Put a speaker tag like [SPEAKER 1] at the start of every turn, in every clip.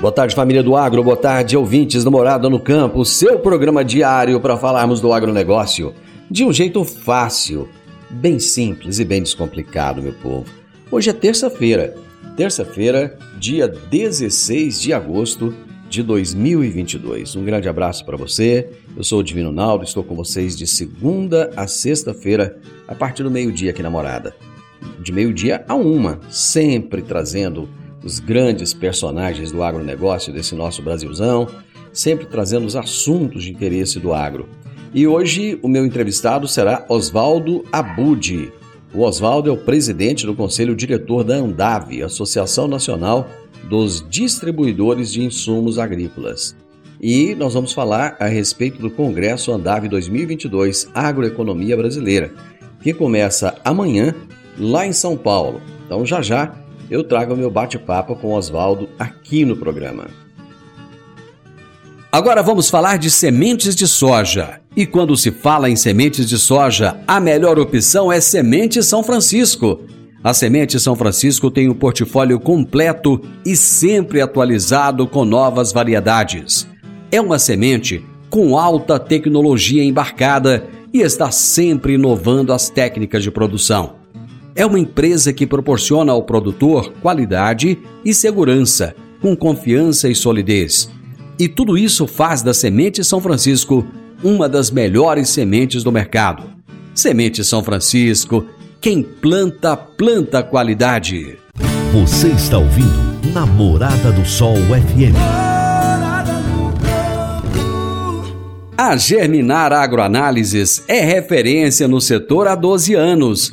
[SPEAKER 1] Boa tarde, família do Agro. Boa tarde, ouvintes do Morada no Campo. Seu programa diário para falarmos do agronegócio de um jeito fácil, bem simples e bem descomplicado, meu povo. Hoje é terça-feira. Terça-feira, dia 16 de agosto de 2022. Um grande abraço para você. Eu sou o Divino Naldo, estou com vocês de segunda a sexta-feira, a partir do meio-dia aqui na Morada. De meio-dia a uma, sempre trazendo os grandes personagens do agronegócio desse nosso Brasilzão, sempre trazendo os assuntos de interesse do agro. E hoje o meu entrevistado será Oswaldo Abudi. O Oswaldo é o presidente do conselho diretor da Andave, Associação Nacional dos Distribuidores de Insumos Agrícolas. E nós vamos falar a respeito do Congresso Andave 2022 Agroeconomia Brasileira, que começa amanhã lá em São Paulo. Então já já eu trago meu bate-papo com Oswaldo aqui no programa. Agora vamos falar de sementes de soja. E quando se fala em sementes de soja, a melhor opção é Semente São Francisco. A Semente São Francisco tem um portfólio completo e sempre atualizado com novas variedades. É uma semente com alta tecnologia embarcada e está sempre inovando as técnicas de produção. É uma empresa que proporciona ao produtor qualidade e segurança, com confiança e solidez. E tudo isso faz da Semente São Francisco uma das melhores sementes do mercado. Semente São Francisco, quem planta, planta qualidade.
[SPEAKER 2] Você está ouvindo Namorada do Sol FM.
[SPEAKER 1] A Germinar Agroanálises é referência no setor há 12 anos,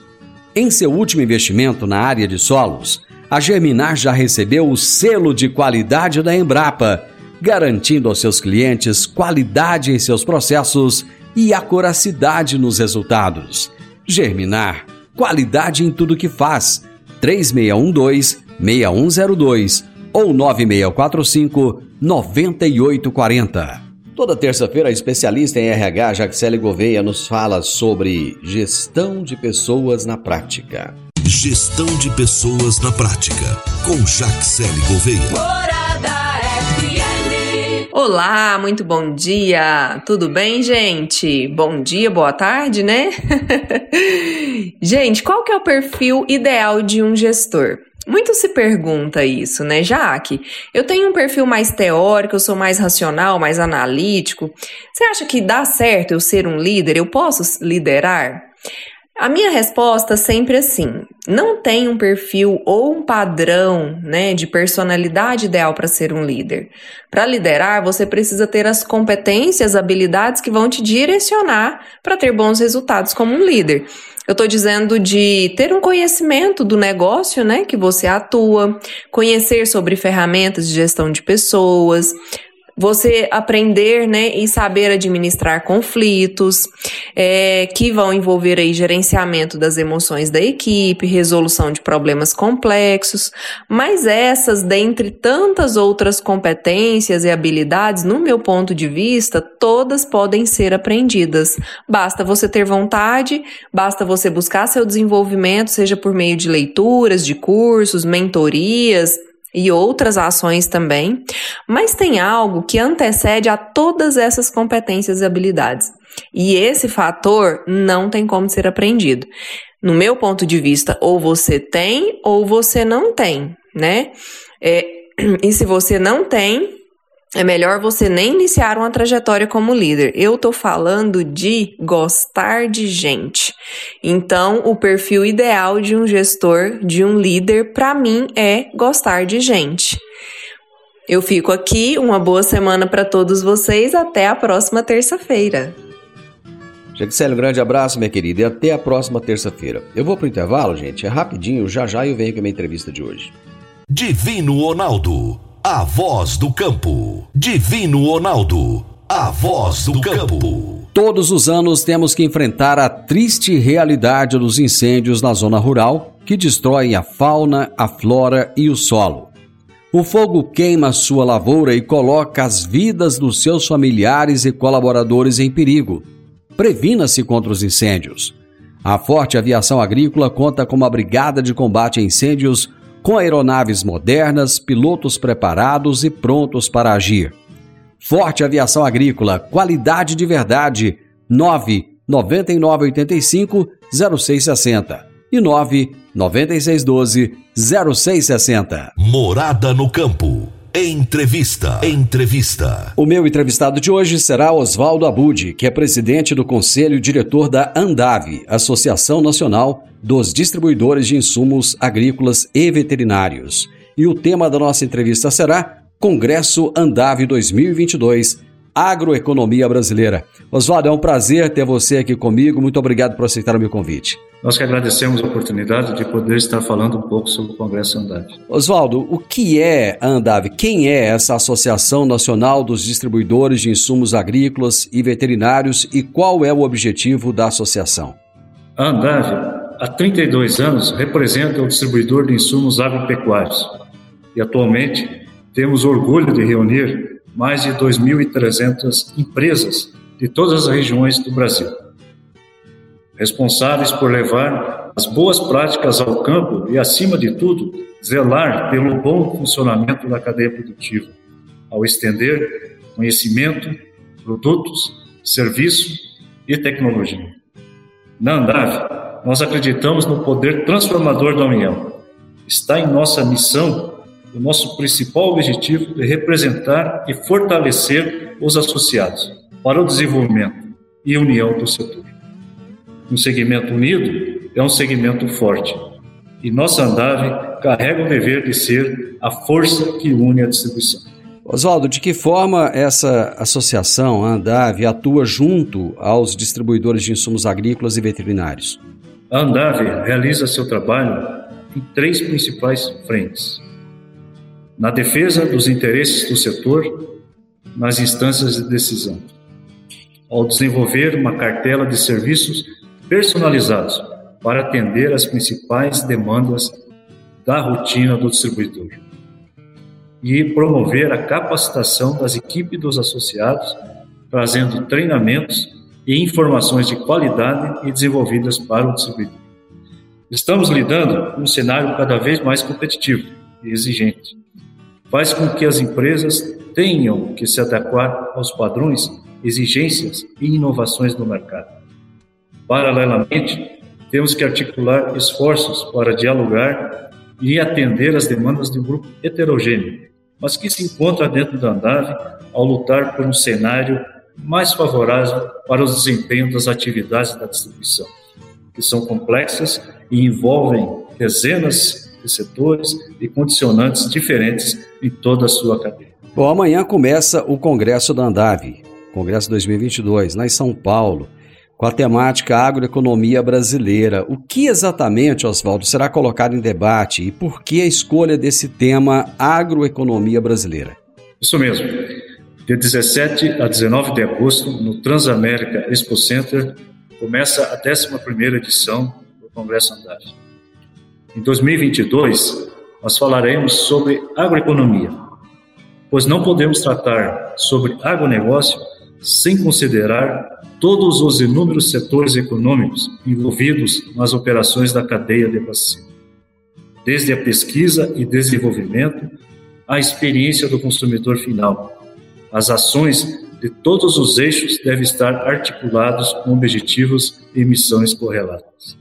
[SPEAKER 1] Em seu último investimento na área de solos, a Germinar já recebeu o selo de qualidade da Embrapa, garantindo aos seus clientes qualidade em seus processos e acuracidade nos resultados. Germinar, qualidade em tudo que faz. 3612-6102 ou 9645-9840. Toda terça-feira, a especialista em RH, Jaxele Gouveia, nos fala sobre gestão de pessoas na prática.
[SPEAKER 2] Gestão de pessoas na prática, com Jaxele Gouveia.
[SPEAKER 3] Morada FM.
[SPEAKER 4] Olá, muito bom dia! Tudo bem, gente? Bom dia, boa tarde, né? gente, qual que é o perfil ideal de um gestor? Muito se pergunta isso, né, Jaque? Eu tenho um perfil mais teórico, eu sou mais racional, mais analítico. Você acha que dá certo eu ser um líder? Eu posso liderar? A minha resposta sempre assim: não tem um perfil ou um padrão, né, de personalidade ideal para ser um líder. Para liderar, você precisa ter as competências, habilidades que vão te direcionar para ter bons resultados como um líder. Eu estou dizendo de ter um conhecimento do negócio, né, que você atua, conhecer sobre ferramentas de gestão de pessoas, você aprender né, e saber administrar conflitos, é, que vão envolver aí gerenciamento das emoções da equipe, resolução de problemas complexos, mas essas, dentre tantas outras competências e habilidades, no meu ponto de vista, todas podem ser aprendidas. Basta você ter vontade, basta você buscar seu desenvolvimento, seja por meio de leituras, de cursos, mentorias, e outras ações também, mas tem algo que antecede a todas essas competências e habilidades. E esse fator não tem como ser aprendido. No meu ponto de vista, ou você tem ou você não tem, né? É, e se você não tem, é melhor você nem iniciar uma trajetória como líder. Eu tô falando de gostar de gente. Então, o perfil ideal de um gestor, de um líder, para mim é gostar de gente. Eu fico aqui, uma boa semana para todos vocês, até a próxima terça-feira.
[SPEAKER 1] Jaxele, um grande abraço, minha querida, e até a próxima terça-feira. Eu vou pro intervalo, gente, é rapidinho, já já eu venho com a minha entrevista de hoje.
[SPEAKER 2] Divino Ronaldo, a voz do campo. Divino Ronaldo, a voz do campo.
[SPEAKER 1] Todos os anos temos que enfrentar a triste realidade dos incêndios na zona rural que destroem a fauna, a flora e o solo. O fogo queima sua lavoura e coloca as vidas dos seus familiares e colaboradores em perigo. Previna-se contra os incêndios. A Forte Aviação Agrícola conta com uma brigada de combate a incêndios com aeronaves modernas, pilotos preparados e prontos para agir. Forte Aviação Agrícola, qualidade de verdade. 9 9985 0660 e 9 9612 0660.
[SPEAKER 2] Morada no campo. Entrevista. Entrevista.
[SPEAKER 1] O meu entrevistado de hoje será Oswaldo Abud, que é presidente do Conselho Diretor da Andave, Associação Nacional dos Distribuidores de Insumos Agrícolas e Veterinários. E o tema da nossa entrevista será Congresso Andave 2022 Agroeconomia Brasileira. Oswaldo, é um prazer ter você aqui comigo. Muito obrigado por aceitar o meu convite.
[SPEAKER 5] Nós que agradecemos a oportunidade de poder estar falando um pouco sobre o Congresso Andave.
[SPEAKER 1] Oswaldo, o que é a Andave? Quem é essa Associação Nacional dos Distribuidores de Insumos Agrícolas e Veterinários e qual é o objetivo da associação?
[SPEAKER 5] A Andave, há 32 anos, representa o distribuidor de insumos agropecuários e atualmente temos orgulho de reunir mais de 2.300 empresas de todas as regiões do Brasil responsáveis por levar as boas práticas ao campo e, acima de tudo, zelar pelo bom funcionamento da cadeia produtiva, ao estender conhecimento, produtos, serviço e tecnologia. Na Andave, nós acreditamos no poder transformador da União. Está em nossa missão o nosso principal objetivo é representar e fortalecer os associados para o desenvolvimento e união do setor. Um segmento unido é um segmento forte. E nossa Andave carrega o dever de ser a força que une a distribuição.
[SPEAKER 1] Oswaldo, de que forma essa associação, a Andave, atua junto aos distribuidores de insumos agrícolas e veterinários?
[SPEAKER 5] A Andave realiza seu trabalho em três principais frentes: na defesa dos interesses do setor, nas instâncias de decisão, ao desenvolver uma cartela de serviços personalizados para atender as principais demandas da rotina do distribuidor. E promover a capacitação das equipes dos associados, trazendo treinamentos e informações de qualidade e desenvolvidas para o distribuidor. Estamos lidando com um cenário cada vez mais competitivo e exigente. Faz com que as empresas tenham que se adequar aos padrões, exigências e inovações do mercado. Paralelamente, temos que articular esforços para dialogar e atender as demandas de um grupo heterogêneo, mas que se encontra dentro da Andave ao lutar por um cenário mais favorável para o desempenho das atividades da distribuição. que são complexas e envolvem dezenas de setores e condicionantes diferentes em toda a sua cadeia.
[SPEAKER 1] Bom, amanhã começa o Congresso da Andave, Congresso 2022, lá em São Paulo, com a temática agroeconomia brasileira. O que exatamente, Oswaldo, será colocado em debate e por que a escolha desse tema agroeconomia brasileira?
[SPEAKER 5] Isso mesmo. De 17 a 19 de agosto, no Transamérica Expo Center, começa a 11ª edição do Congresso Andave. Em 2022, nós falaremos sobre agroeconomia, pois não podemos tratar sobre agronegócio sem considerar todos os inúmeros setores econômicos envolvidos nas operações da cadeia de abastecimento, desde a pesquisa e desenvolvimento à experiência do consumidor final. As ações de todos os eixos devem estar articulados com objetivos e missões correlatas.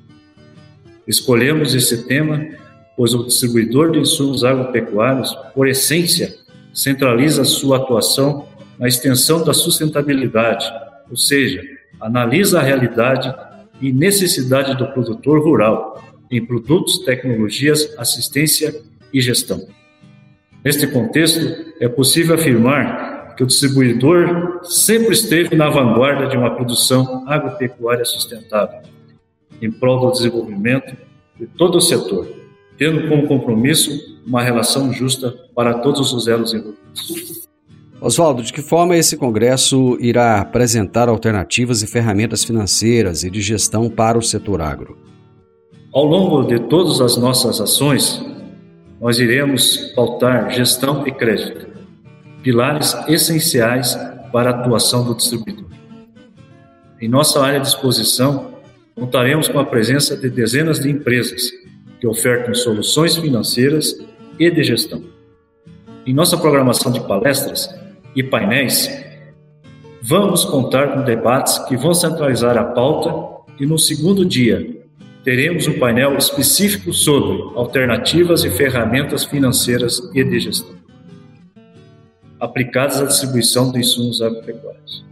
[SPEAKER 5] Escolhemos esse tema pois o distribuidor de insumos agropecuários, por essência, centraliza sua atuação na extensão da sustentabilidade, ou seja, analisa a realidade e necessidade do produtor rural em produtos, tecnologias, assistência e gestão. Neste contexto, é possível afirmar que o distribuidor sempre esteve na vanguarda de uma produção agropecuária sustentável, em prol do desenvolvimento de todo o setor, tendo como compromisso uma relação justa para todos os elos envolvidos.
[SPEAKER 1] Oswaldo, de que forma esse congresso irá apresentar alternativas e ferramentas financeiras e de gestão para o setor agro?
[SPEAKER 5] Ao longo de todas as nossas ações, nós iremos pautar gestão e crédito, pilares essenciais para a atuação do distribuidor. Em nossa área de exposição, contaremos com a presença de dezenas de empresas que ofertam soluções financeiras e de gestão. Em nossa programação de palestras e painéis, vamos contar com debates que vão centralizar a pauta e no segundo dia teremos um painel específico sobre alternativas e ferramentas financeiras e de gestão aplicadas à distribuição de insumos agropecuários.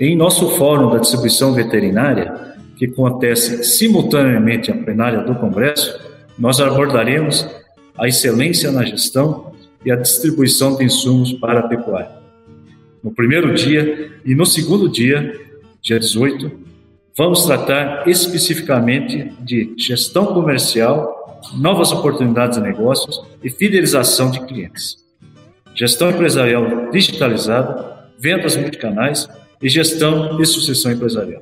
[SPEAKER 5] Em nosso fórum da distribuição veterinária, que acontece simultaneamente à plenária do Congresso, nós abordaremos a excelência na gestão e a distribuição de insumos para a pecuária. No primeiro dia e no segundo dia, dia 18, vamos tratar especificamente de gestão comercial, novas oportunidades de negócios e fidelização de clientes. Gestão empresarial digitalizada, vendas multicanais e gestão de sucessão empresarial.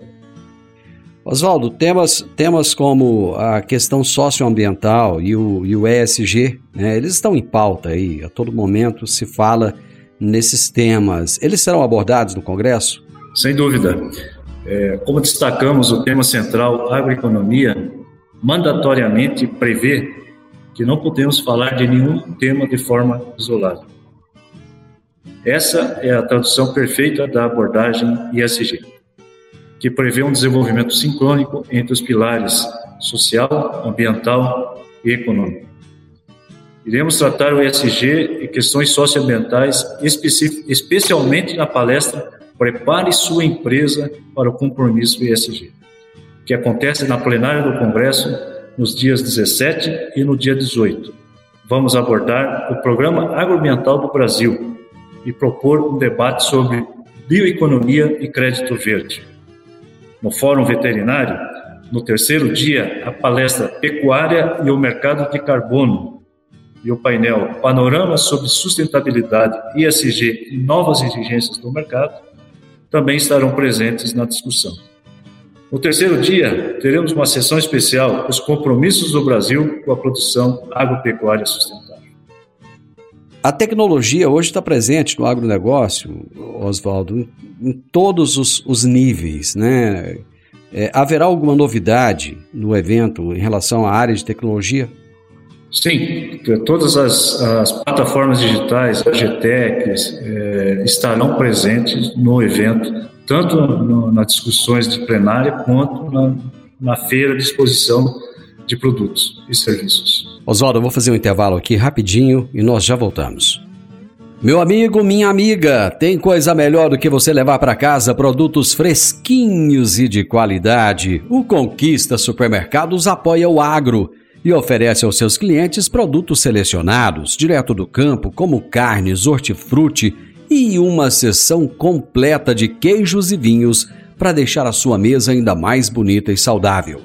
[SPEAKER 1] Oswaldo, temas, temas como a questão socioambiental e o, e o ESG, né, eles estão em pauta aí, a todo momento se fala nesses temas. Eles serão abordados no Congresso?
[SPEAKER 5] Sem dúvida. É, como destacamos, o tema central, agroeconomia, mandatoriamente prevê que não podemos falar de nenhum tema de forma isolada. Essa é a tradução perfeita da abordagem ESG que prevê um desenvolvimento sincrônico entre os pilares social, ambiental e econômico. Iremos tratar o ESG e questões socioambientais, especialmente na palestra Prepare sua empresa para o compromisso ESG, que acontece na plenária do Congresso nos dias 17 e no dia 18. Vamos abordar o Programa Agroambiental do Brasil e propor um debate sobre bioeconomia e crédito verde. No Fórum Veterinário, no terceiro dia, a palestra Pecuária e o Mercado de Carbono e o painel Panorama sobre Sustentabilidade, ISG e Novas Exigências do Mercado também estarão presentes na discussão. No terceiro dia, teremos uma sessão especial Os Compromissos do Brasil com a Produção Agropecuária Sustentável.
[SPEAKER 1] A tecnologia hoje está presente no agronegócio, Oswaldo, em todos os, os níveis, né? É, haverá alguma novidade no evento em relação à área de tecnologia?
[SPEAKER 5] Sim, todas as, as plataformas digitais, as GTECs, é, estarão presentes no evento, tanto no, nas discussões de plenária quanto na, na feira de exposição de produtos e serviços.
[SPEAKER 1] Oswaldo, eu vou fazer um intervalo aqui rapidinho e nós já voltamos. Meu amigo, minha amiga, tem coisa melhor do que você levar para casa produtos fresquinhos e de qualidade. O Conquista Supermercados apoia o agro e oferece aos seus clientes produtos selecionados, direto do campo, como carnes, hortifruti e uma seção completa de queijos e vinhos para deixar a sua mesa ainda mais bonita e saudável.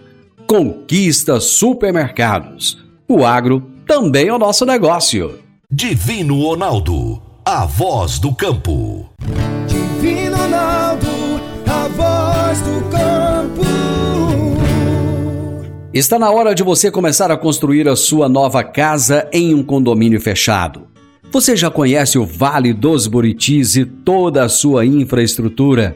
[SPEAKER 1] Conquista Supermercados. O agro também é o nosso negócio.
[SPEAKER 2] Divino Ronaldo, a voz do campo.
[SPEAKER 6] Divino Ronaldo, a voz do campo.
[SPEAKER 1] Está na hora de você começar a construir a sua nova casa em um condomínio fechado. Você já conhece o Vale dos Buritis e toda a sua infraestrutura?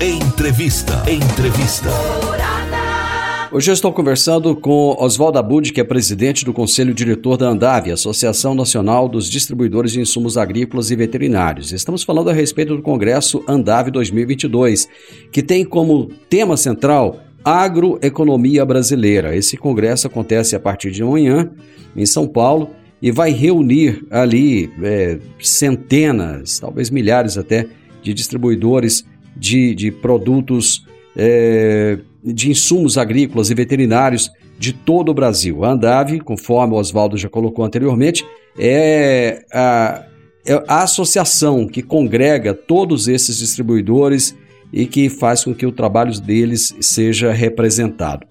[SPEAKER 2] Entrevista. Entrevista.
[SPEAKER 1] Hoje eu estou conversando com Oswaldo Abud, que é presidente do Conselho Diretor da Andave, Associação Nacional dos Distribuidores de Insumos Agrícolas e Veterinários. Estamos falando a respeito do Congresso Andave 2022, que tem como tema central agroeconomia brasileira. Esse congresso acontece a partir de amanhã em São Paulo e vai reunir ali é, centenas, talvez milhares até, de distribuidores de, de produtos é, de insumos agrícolas e veterinários de todo o Brasil. A Andave, conforme o Oswaldo já colocou anteriormente, é a, é a associação que congrega todos esses distribuidores e que faz com que o trabalho deles seja representado.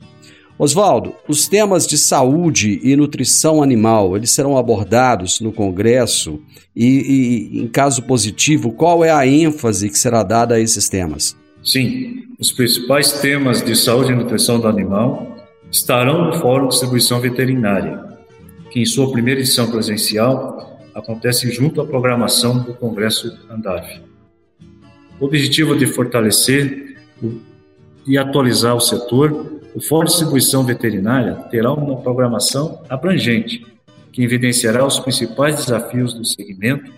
[SPEAKER 1] Oswaldo, os temas de saúde e nutrição animal, eles serão abordados no Congresso e, e, em caso positivo, qual é a ênfase que será dada a esses temas?
[SPEAKER 5] Sim, os principais temas de saúde e nutrição do animal estarão no Fórum de Distribuição Veterinária, que em sua primeira edição presencial acontece junto à programação do Congresso Andave. O objetivo de fortalecer e atualizar o setor o Fórum de Distribuição Veterinária terá uma programação abrangente, que evidenciará os principais desafios do segmento,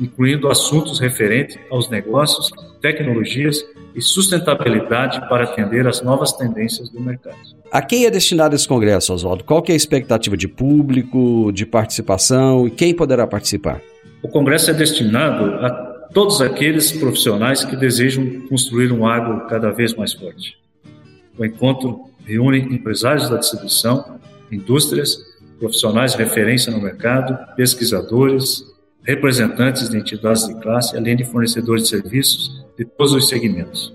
[SPEAKER 5] incluindo assuntos referentes aos negócios, tecnologias e sustentabilidade para atender às novas tendências do mercado.
[SPEAKER 1] A quem é destinado esse congresso, Oswaldo? Qual é a expectativa de público, de participação e quem poderá participar?
[SPEAKER 5] O congresso é destinado a todos aqueles profissionais que desejam construir um agro cada vez mais forte. O encontro reúne empresários da distribuição, indústrias, profissionais de referência no mercado, pesquisadores, representantes de entidades de classe, além de fornecedores de serviços de todos os segmentos.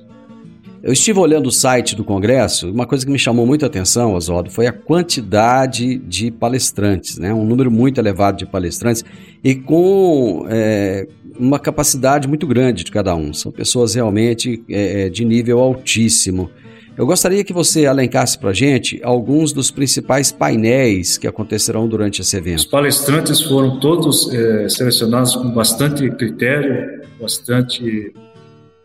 [SPEAKER 1] Eu estive olhando o site do Congresso, uma coisa que me chamou muita atenção, Oswaldo, foi a quantidade de palestrantes, né? um número muito elevado de palestrantes e com é, uma capacidade muito grande de cada um. São pessoas realmente é, de nível altíssimo. Eu gostaria que você elencasse para a gente alguns dos principais painéis que acontecerão durante esse evento.
[SPEAKER 5] Os palestrantes foram todos é, selecionados com bastante critério, bastante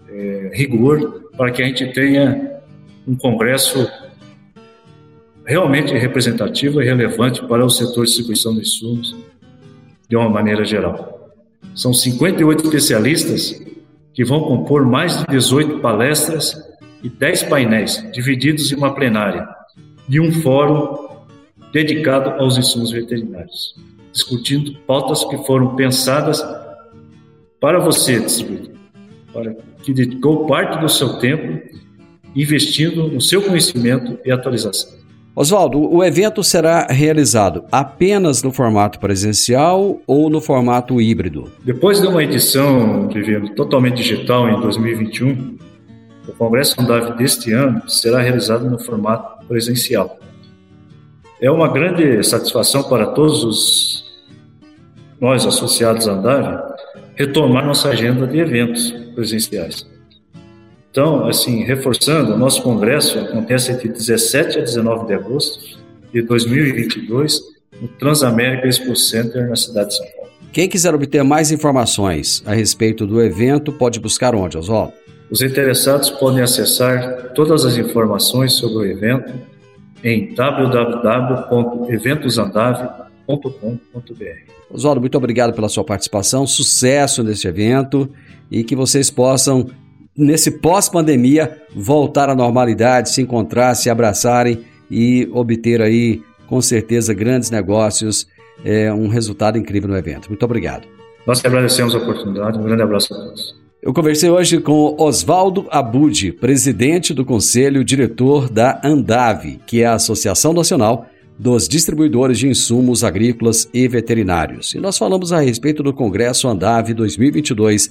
[SPEAKER 5] é, rigor, para que a gente tenha um congresso realmente representativo e relevante para o setor de distribuição de insumos de uma maneira geral. São 58 especialistas que vão compor mais de 18 palestras e 10 painéis divididos em uma plenária e um fórum dedicado aos insumos veterinários, discutindo pautas que foram pensadas para você, distribuidor, para que dedicou parte do seu tempo investindo no seu conhecimento e atualização.
[SPEAKER 1] Oswaldo, o evento será realizado apenas no formato presencial ou no formato híbrido?
[SPEAKER 5] Depois de uma edição, vivendo totalmente digital em 2021, o Congresso Andave deste ano será realizado no formato presencial. É uma grande satisfação para todos os nós associados à Andave retomar nossa agenda de eventos presenciais. Então, assim, reforçando, o nosso congresso acontece de 17 a 19 de agosto de 2022 no Transamérica Expo Center na cidade de São Paulo.
[SPEAKER 1] Quem quiser obter mais informações a respeito do evento, pode buscar onde, Oswaldo?
[SPEAKER 5] Os interessados podem acessar todas as informações sobre o evento em www.eventosandave.com.br.
[SPEAKER 1] Oswaldo, muito obrigado pela sua participação, sucesso neste evento e que vocês possam, nesse pós-pandemia, voltar à normalidade, se encontrar, se abraçarem e obter aí, com certeza, grandes negócios, é, um resultado incrível no evento. Muito obrigado.
[SPEAKER 5] Nós que agradecemos a oportunidade. Um grande abraço a todos.
[SPEAKER 1] Eu conversei hoje com Oswaldo Abud, presidente do Conselho Diretor da Andave, que é a Associação Nacional dos Distribuidores de Insumos Agrícolas e Veterinários. E nós falamos a respeito do Congresso Andave 2022,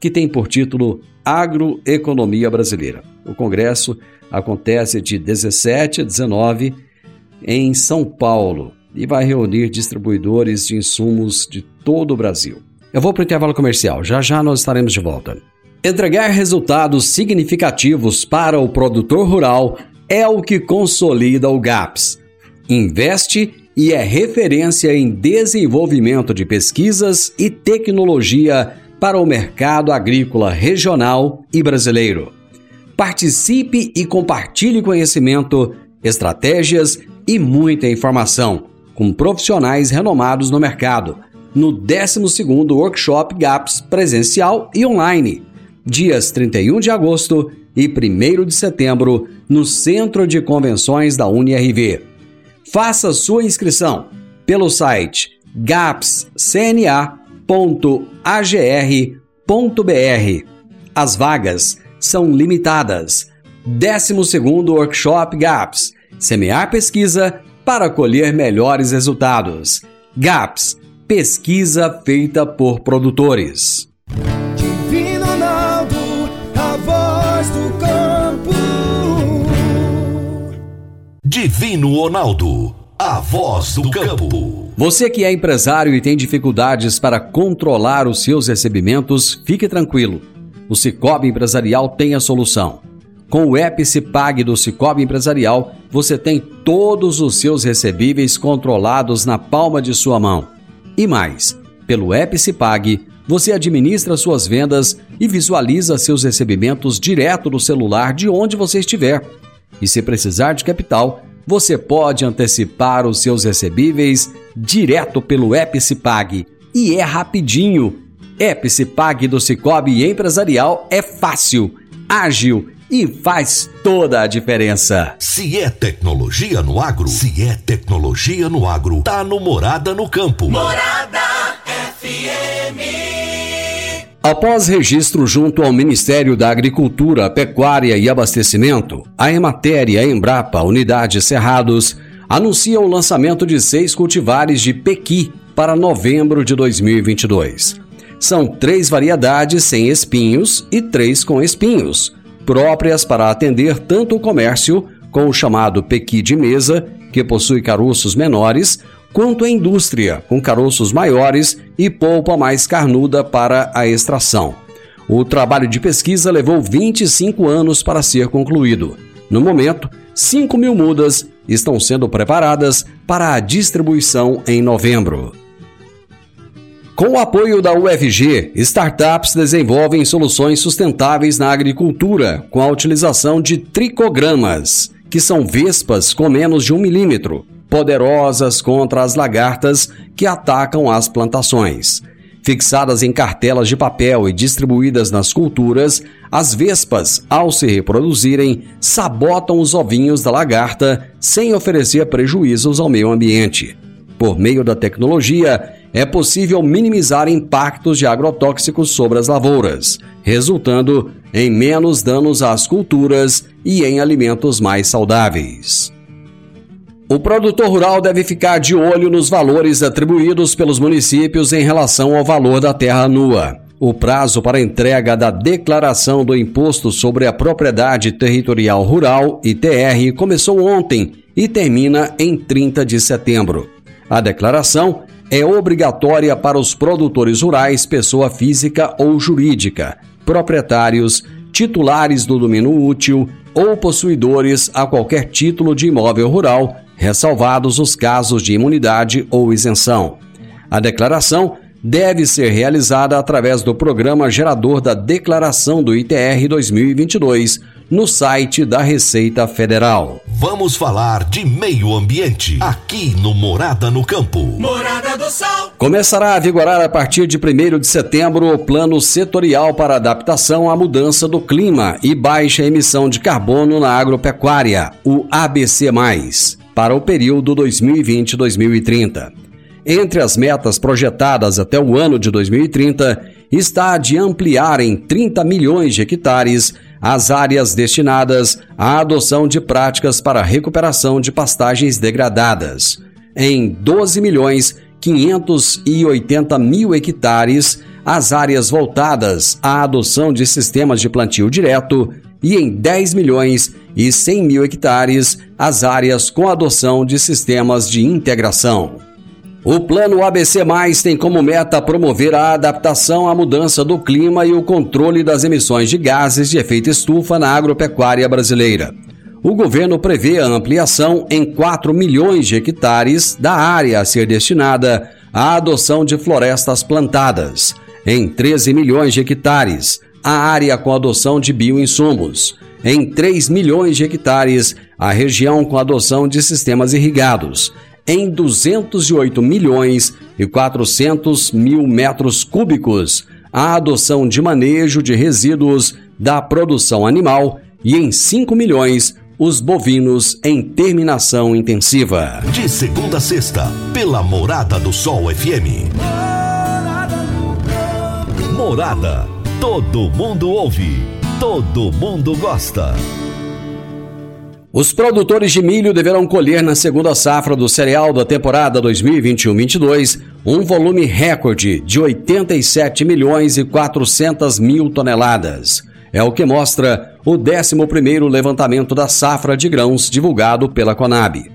[SPEAKER 1] que tem por título Agroeconomia Brasileira. O congresso acontece de 17 a 19 em São Paulo e vai reunir distribuidores de insumos de todo o Brasil. Eu vou para o intervalo comercial, já já nós estaremos de volta. Entregar resultados significativos para o produtor rural é o que consolida o GAPS. Investe e é referência em desenvolvimento de pesquisas e tecnologia para o mercado agrícola regional e brasileiro. Participe e compartilhe conhecimento, estratégias e muita informação com profissionais renomados no mercado, no 12º Workshop GAPS presencial e online, dias 31 de agosto e 1 de setembro, no Centro de Convenções da UniRV. Faça sua inscrição pelo site gapscna.agr.br. As vagas são limitadas. 12º Workshop GAPS. Semear pesquisa para colher melhores resultados. GAPS pesquisa feita por produtores.
[SPEAKER 6] Divino Ronaldo, a voz do campo.
[SPEAKER 2] Divino Ronaldo, a voz do campo.
[SPEAKER 1] Você que é empresário e tem dificuldades para controlar os seus recebimentos, fique tranquilo. O Cicobi Empresarial tem a solução. Com o Epicipag do Cicobi Empresarial, você tem todos os seus recebíveis controlados na palma de sua mão. E mais, pelo Epicipag, você administra suas vendas e visualiza seus recebimentos direto no celular de onde você estiver. E se precisar de capital, você pode antecipar os seus recebíveis direto pelo Epicipag. E é rapidinho. Epicipag do Cicobi Empresarial é fácil, ágil e faz toda a diferença.
[SPEAKER 2] Se é tecnologia no agro, se é tecnologia no agro, tá no Morada no Campo.
[SPEAKER 3] Morada FM.
[SPEAKER 1] Após registro junto ao Ministério da Agricultura, Pecuária e Abastecimento, a Emater e a Embrapa, Unidade Cerrados, anuncia o lançamento de seis cultivares de pequi para novembro de 2022. São três variedades sem espinhos e três com espinhos, próprias para atender tanto o comércio, com o chamado pequi de mesa, que possui caroços menores, quanto a indústria, com caroços maiores e polpa mais carnuda para a extração. O trabalho de pesquisa levou 25 anos para ser concluído. No momento, 5 mil mudas estão sendo preparadas para a distribuição em novembro. Com o apoio da UFG, startups desenvolvem soluções sustentáveis na agricultura com a utilização de tricogramas, que são vespas com menos de um milímetro, poderosas contra as lagartas que atacam as plantações. Fixadas em cartelas de papel e distribuídas nas culturas, as vespas, ao se reproduzirem, sabotam os ovinhos da lagarta sem oferecer prejuízos ao meio ambiente. Por meio da tecnologia, é possível minimizar impactos de agrotóxicos sobre as lavouras, resultando em menos danos às culturas e em alimentos mais saudáveis. O produtor rural deve ficar de olho nos valores atribuídos pelos municípios em relação ao valor da terra nua. O prazo para entrega da declaração do Imposto sobre a Propriedade Territorial Rural, ITR, começou ontem e termina em 30 de setembro. A declaração é obrigatória para os produtores rurais, pessoa física ou jurídica, proprietários, titulares do domínio útil ou possuidores a qualquer título de imóvel rural, ressalvados os casos de imunidade ou isenção. A declaração deve ser realizada através do programa gerador da declaração do ITR 2022 no site da Receita Federal.
[SPEAKER 2] Vamos falar de meio ambiente aqui no Morada no Campo.
[SPEAKER 3] Morada do Sol.
[SPEAKER 1] Começará a vigorar a partir de 1 de setembro o Plano Setorial para Adaptação à Mudança do Clima e Baixa Emissão de Carbono na Agropecuária, o ABC, para o período 2020-2030. Entre as metas projetadas até o ano de 2030 está a de ampliar em 30 milhões de hectares as áreas destinadas à adoção de práticas para recuperação de pastagens degradadas. Em 12 milhões 580 mil hectares, as áreas voltadas à adoção de sistemas de plantio direto e em 10 milhões e 100 mil hectares, as áreas com adoção de sistemas de integração. O Plano ABC tem como meta promover a adaptação à mudança do clima e o controle das emissões de gases de efeito estufa na agropecuária brasileira. O governo prevê a ampliação em 4 milhões de hectares da área a ser destinada à adoção de florestas plantadas, em 13 milhões de hectares, a área com adoção de bioinsumos, em 3 milhões de hectares, a região com adoção de sistemas irrigados, em 208 milhões e 400 mil metros cúbicos a adoção de manejo de resíduos da produção animal e em 5 milhões os bovinos em terminação intensiva.
[SPEAKER 2] De segunda a sexta, pela Morada do Sol FM. Morada. Todo mundo ouve. Todo mundo gosta.
[SPEAKER 1] Os produtores de milho deverão colher na segunda safra do cereal da temporada 2021-22 um volume recorde de 87 milhões e 400 mil toneladas. É o que mostra o 11º levantamento da safra de grãos divulgado pela Conab.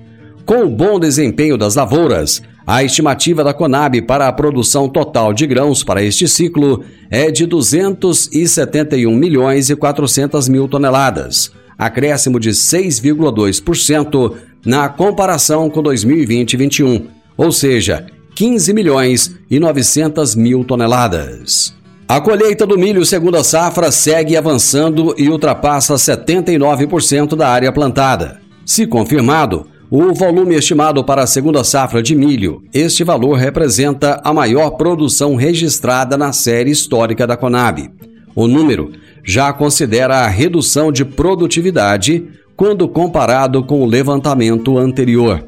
[SPEAKER 1] Com o bom desempenho das lavouras, a estimativa da Conab para a produção total de grãos para este ciclo é de 271 milhões e 400 mil toneladas acréscimo de 6,2% na comparação com 2020-21, ou seja, 15 milhões e 900 mil toneladas. A colheita do milho segunda safra segue avançando e ultrapassa 79% da área plantada. Se confirmado, o volume estimado para a segunda safra de milho, este valor representa a maior produção registrada na série histórica da Conab. O número já considera a redução de produtividade quando comparado com o levantamento anterior,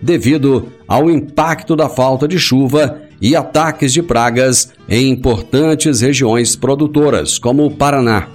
[SPEAKER 1] devido ao impacto da falta de chuva e ataques de pragas em importantes regiões produtoras, como o Paraná.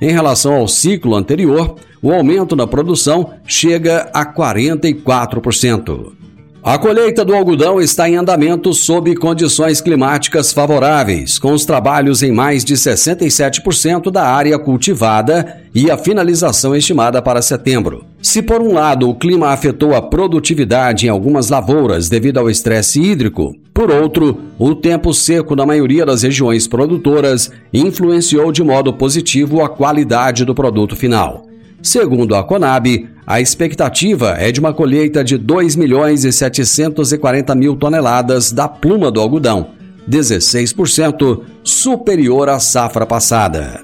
[SPEAKER 1] Em relação ao ciclo anterior, o aumento na produção chega a 44%. A colheita do algodão está em andamento sob condições climáticas favoráveis, com os trabalhos em mais de 67% da área cultivada e a finalização estimada para setembro. Se por um lado o clima afetou a produtividade em algumas lavouras devido ao estresse hídrico, por outro, o tempo seco na maioria das regiões produtoras influenciou de modo positivo a qualidade do produto final. Segundo a Conab, a expectativa é de uma colheita de 2 milhões e 740 mil toneladas da pluma do algodão, 16% superior à safra passada.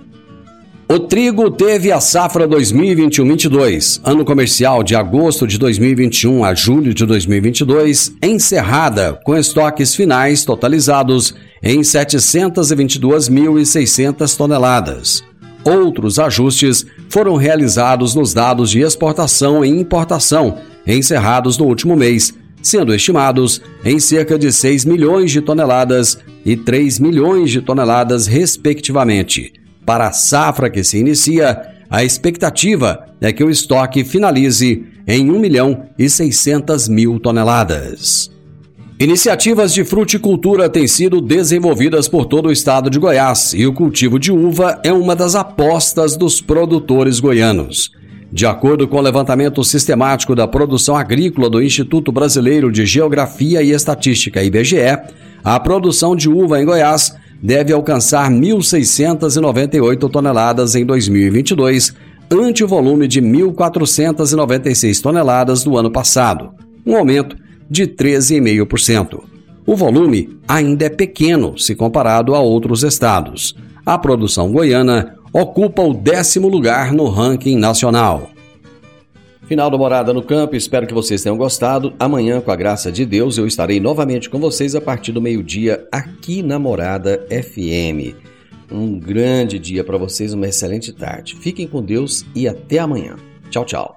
[SPEAKER 1] O trigo teve a safra 2021-22, ano comercial de agosto de 2021 a julho de 2022, encerrada com estoques finais totalizados em 722.600 toneladas. Outros ajustes foram realizados nos dados de exportação e importação, encerrados no último mês, sendo estimados em cerca de 6 milhões de toneladas e 3 milhões de toneladas, respectivamente. Para a safra que se inicia, a expectativa é que o estoque finalize em 1 milhão e 600 mil toneladas. Iniciativas de fruticultura têm sido desenvolvidas por todo o estado de Goiás e o cultivo de uva é uma das apostas dos produtores goianos. De acordo com o levantamento sistemático da produção agrícola do Instituto Brasileiro de Geografia e Estatística, IBGE, a produção de uva em Goiás deve alcançar 1.698 toneladas em 2022, ante o volume de 1.496 toneladas do ano passado, um aumento de 13,5%. O volume ainda é pequeno se comparado a outros estados. A produção goiana ocupa o décimo lugar no ranking nacional. Final do Morada no Campo, espero que vocês tenham gostado. Amanhã, com a graça de Deus, eu estarei novamente com vocês a partir do meio-dia aqui na Morada FM. Um grande dia para vocês, uma excelente tarde. Fiquem com Deus e até amanhã. Tchau, tchau.